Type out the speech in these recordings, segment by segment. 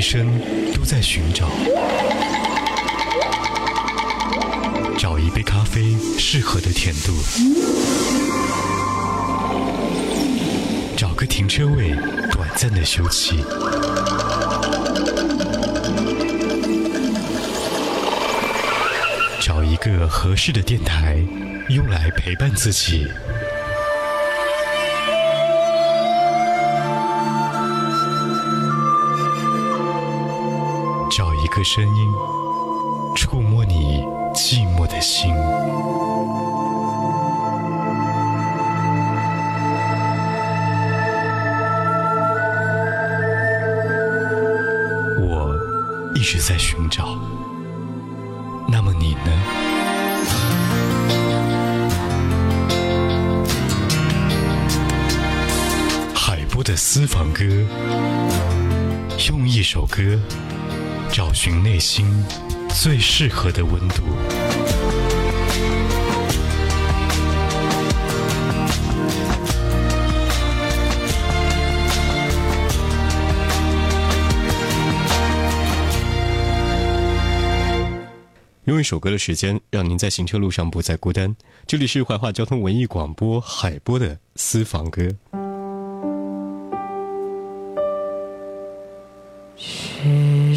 一生都在寻找，找一杯咖啡适合的甜度，找个停车位短暂的休憩，找一个合适的电台用来陪伴自己。一个声音，触摸你寂寞的心。我一直在寻找，那么你呢？海波的私房歌，用一首歌。找寻内心最适合的温度。用一首歌的时间，让您在行车路上不再孤单。这里是怀化交通文艺广播海波的私房歌。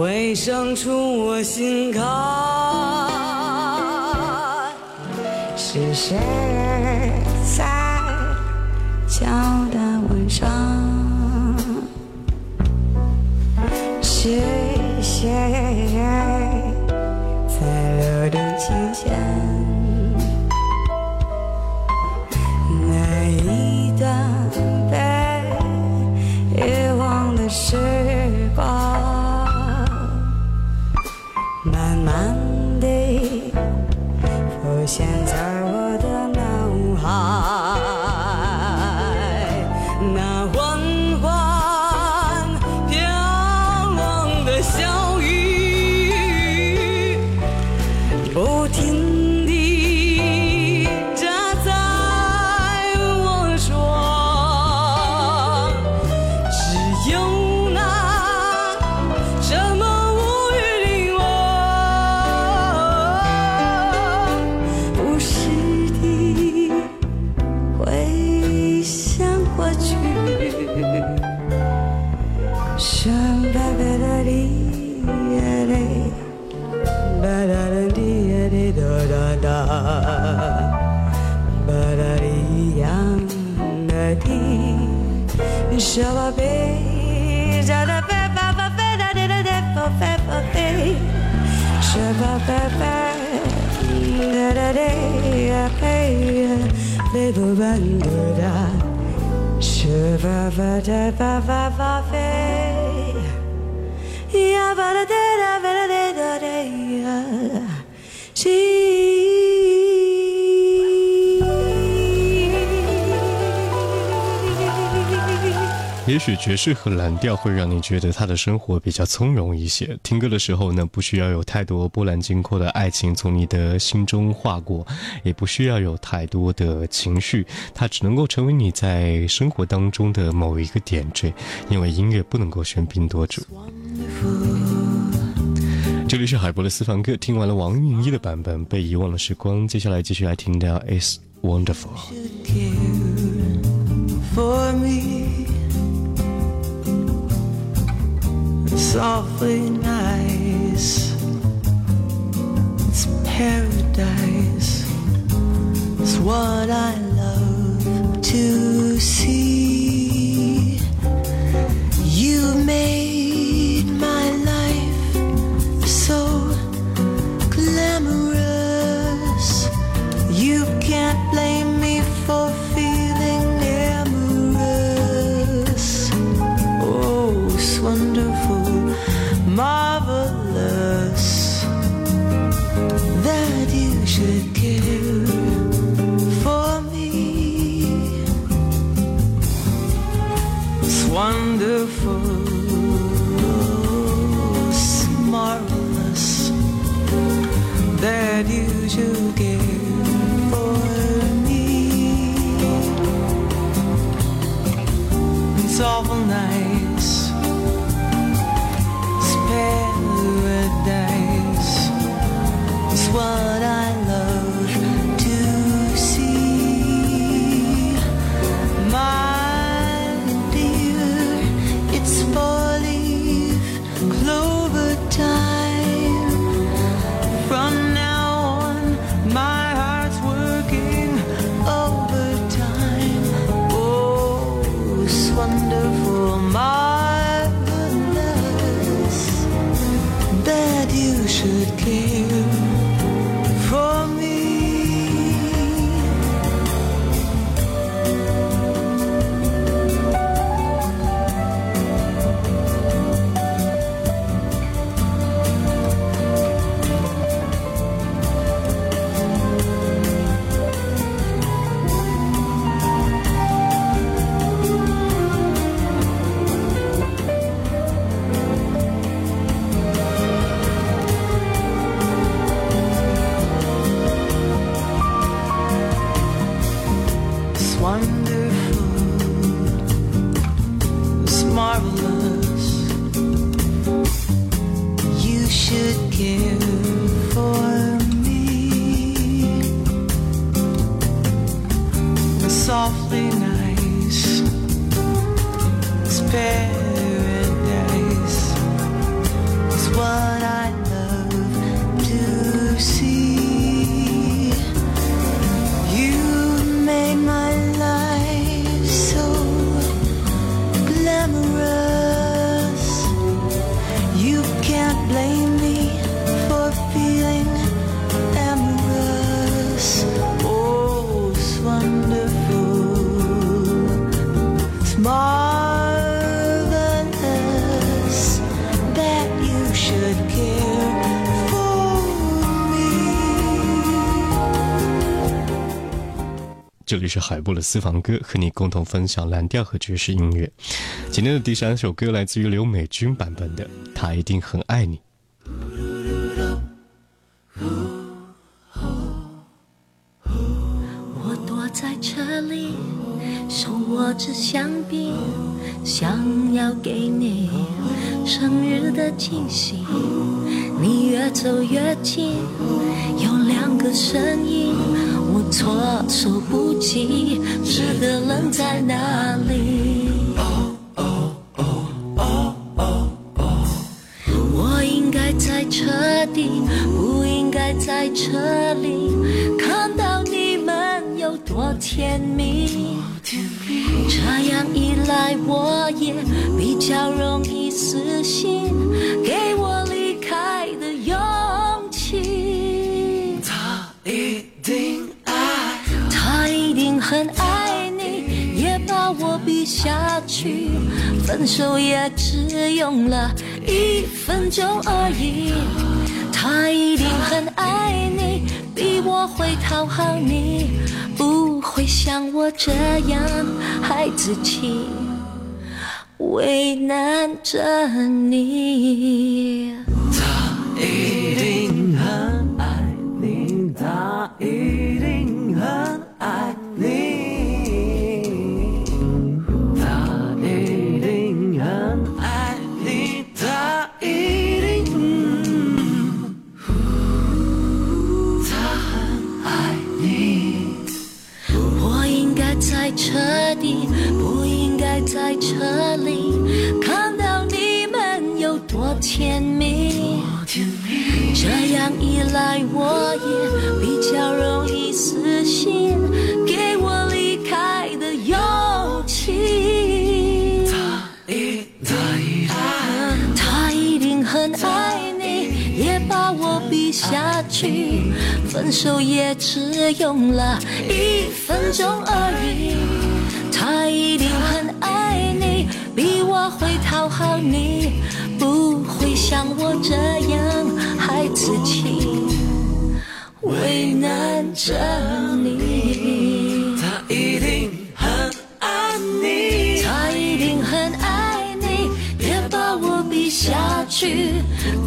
会生出我心口，是谁在敲打晚窗？是谁在撩动琴弦？She 也许爵士和蓝调会让你觉得他的生活比较从容一些。听歌的时候呢，不需要有太多波澜惊阔的爱情从你的心中划过，也不需要有太多的情绪，它只能够成为你在生活当中的某一个点缀，因为音乐不能够喧宾夺主。这里是海波的私房歌，听完了王韵一的版本《被遗忘的时光》，接下来继续来听到 It's Wonderful。softly nice. It's paradise. It's what I love to. 这里是海波的私房歌，和你共同分享蓝调和爵士音乐。今天的第三首歌来自于刘美君版本的《他一定很爱你》。我躲在这里，手握着香槟，想要给你生日的惊喜。你越走越近，有两个声音。措手不及，值得愣在那。分手也只用了一分钟而已，他一定很爱你，比我会讨好你，不会像我这样孩子气，为难着你。彻底不应该在这里看到你们有多甜蜜。这样一来，我也比较容易死心。分手也只用了一分钟而已，他一定很爱你，比我会讨好你，不会像我这样孩子气，为难着。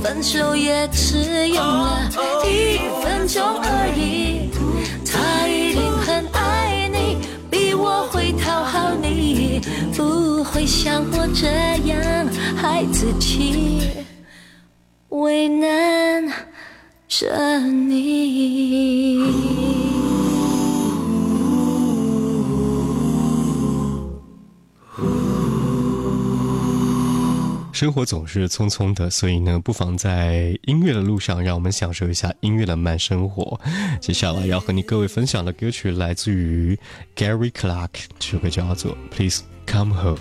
分手也只用了一分钟而已，他一定很爱你，比我会讨好你，不会像我这样孩子气，为难着你。生活总是匆匆的，所以呢，不妨在音乐的路上，让我们享受一下音乐的慢生活。接下来要和你各位分享的歌曲来自于 Gary Clark，这首歌叫做《Please Come Home》。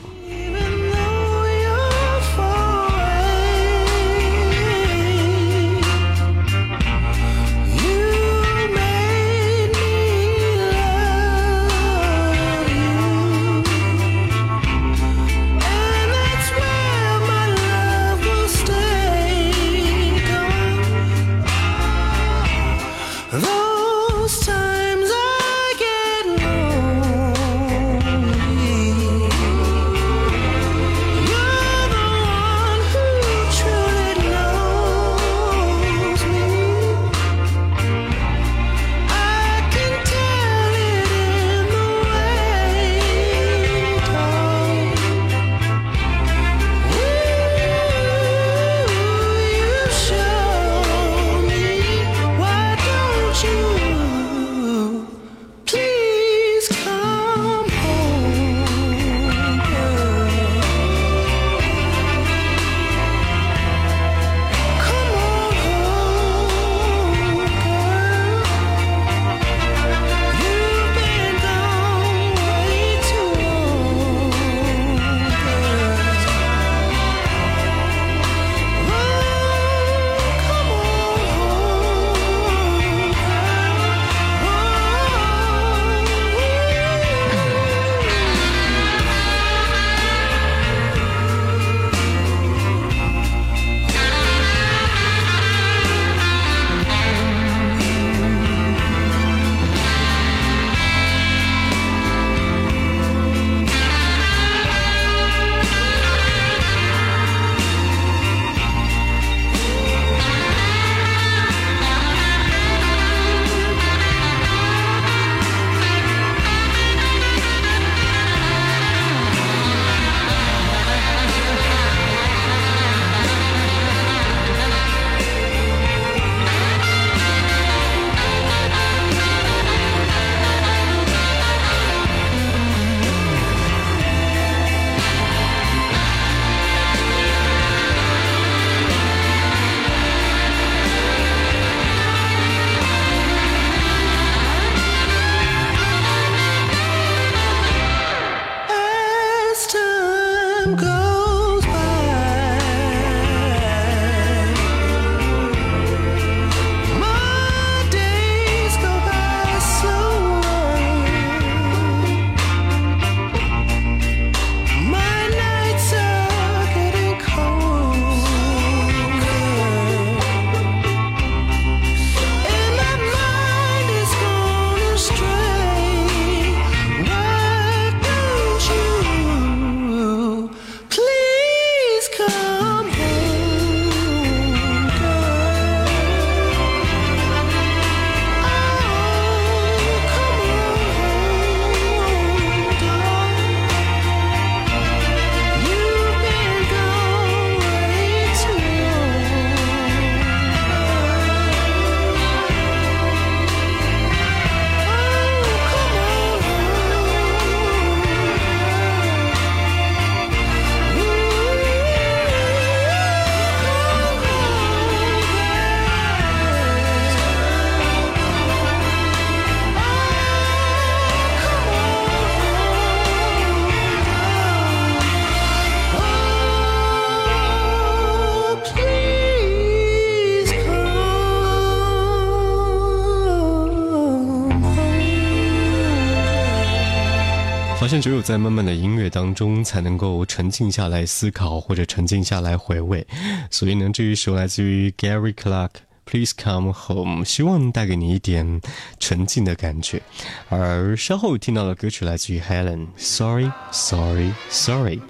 像只有在慢慢的音乐当中，才能够沉静下来思考，或者沉静下来回味。所以呢，这一首来自于 Gary Clark，Please Come Home，希望带给你一点沉静的感觉。而稍后听到的歌曲来自于 Helen，Sorry，Sorry，Sorry。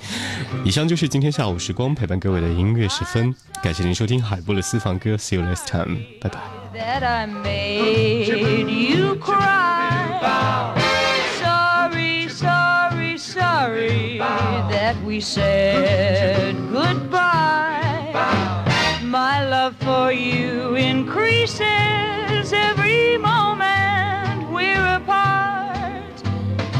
以上就是今天下午时光陪伴各位的音乐时分，感谢您收听海布的私房歌，See you next time，拜拜。that we said goodbye. My love for you increases every moment we're apart.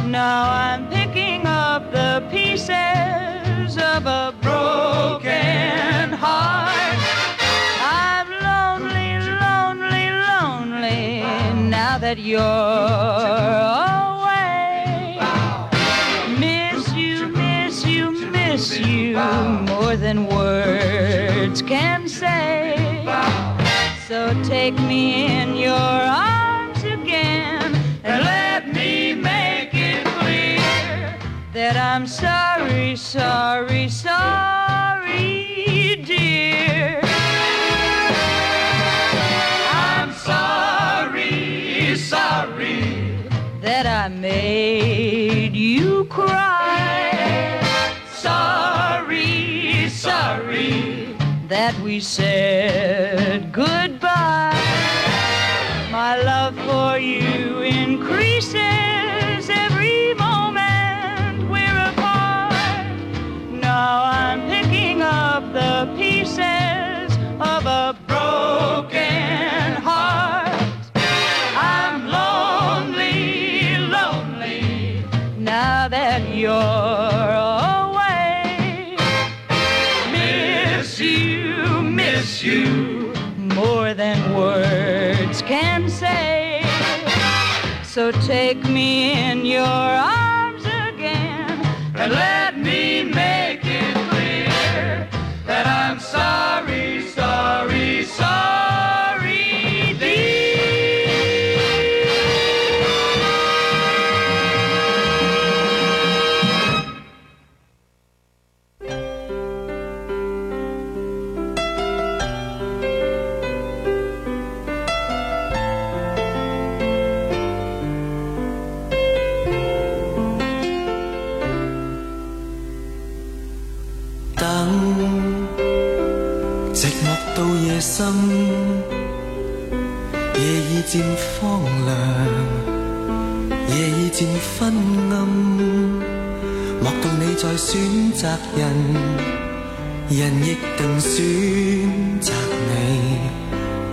Now I'm picking up the pieces of a broken heart. I'm lonely, lonely, lonely now that you're. than words can say. So take me in your arms again and let me make it clear that I'm sorry, sorry. that we said goodbye. miss you more than words can say. So take me in your arms again and let 夜已渐荒凉，夜已渐昏暗。莫道你在选择人，人亦定选择你。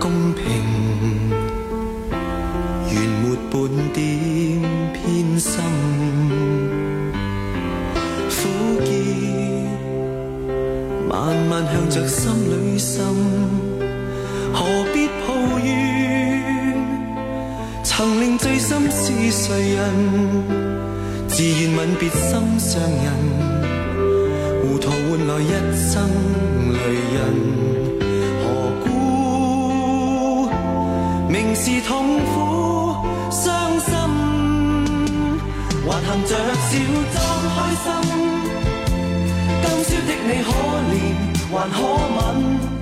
公平，原没半点偏心。苦涩慢慢向着心里渗。何必抱怨？曾令醉心是谁人？自愿吻别心上人，糊涂换来一生泪印。何故明是痛苦伤心，还含着笑装开心？今宵的你可怜，还可吻？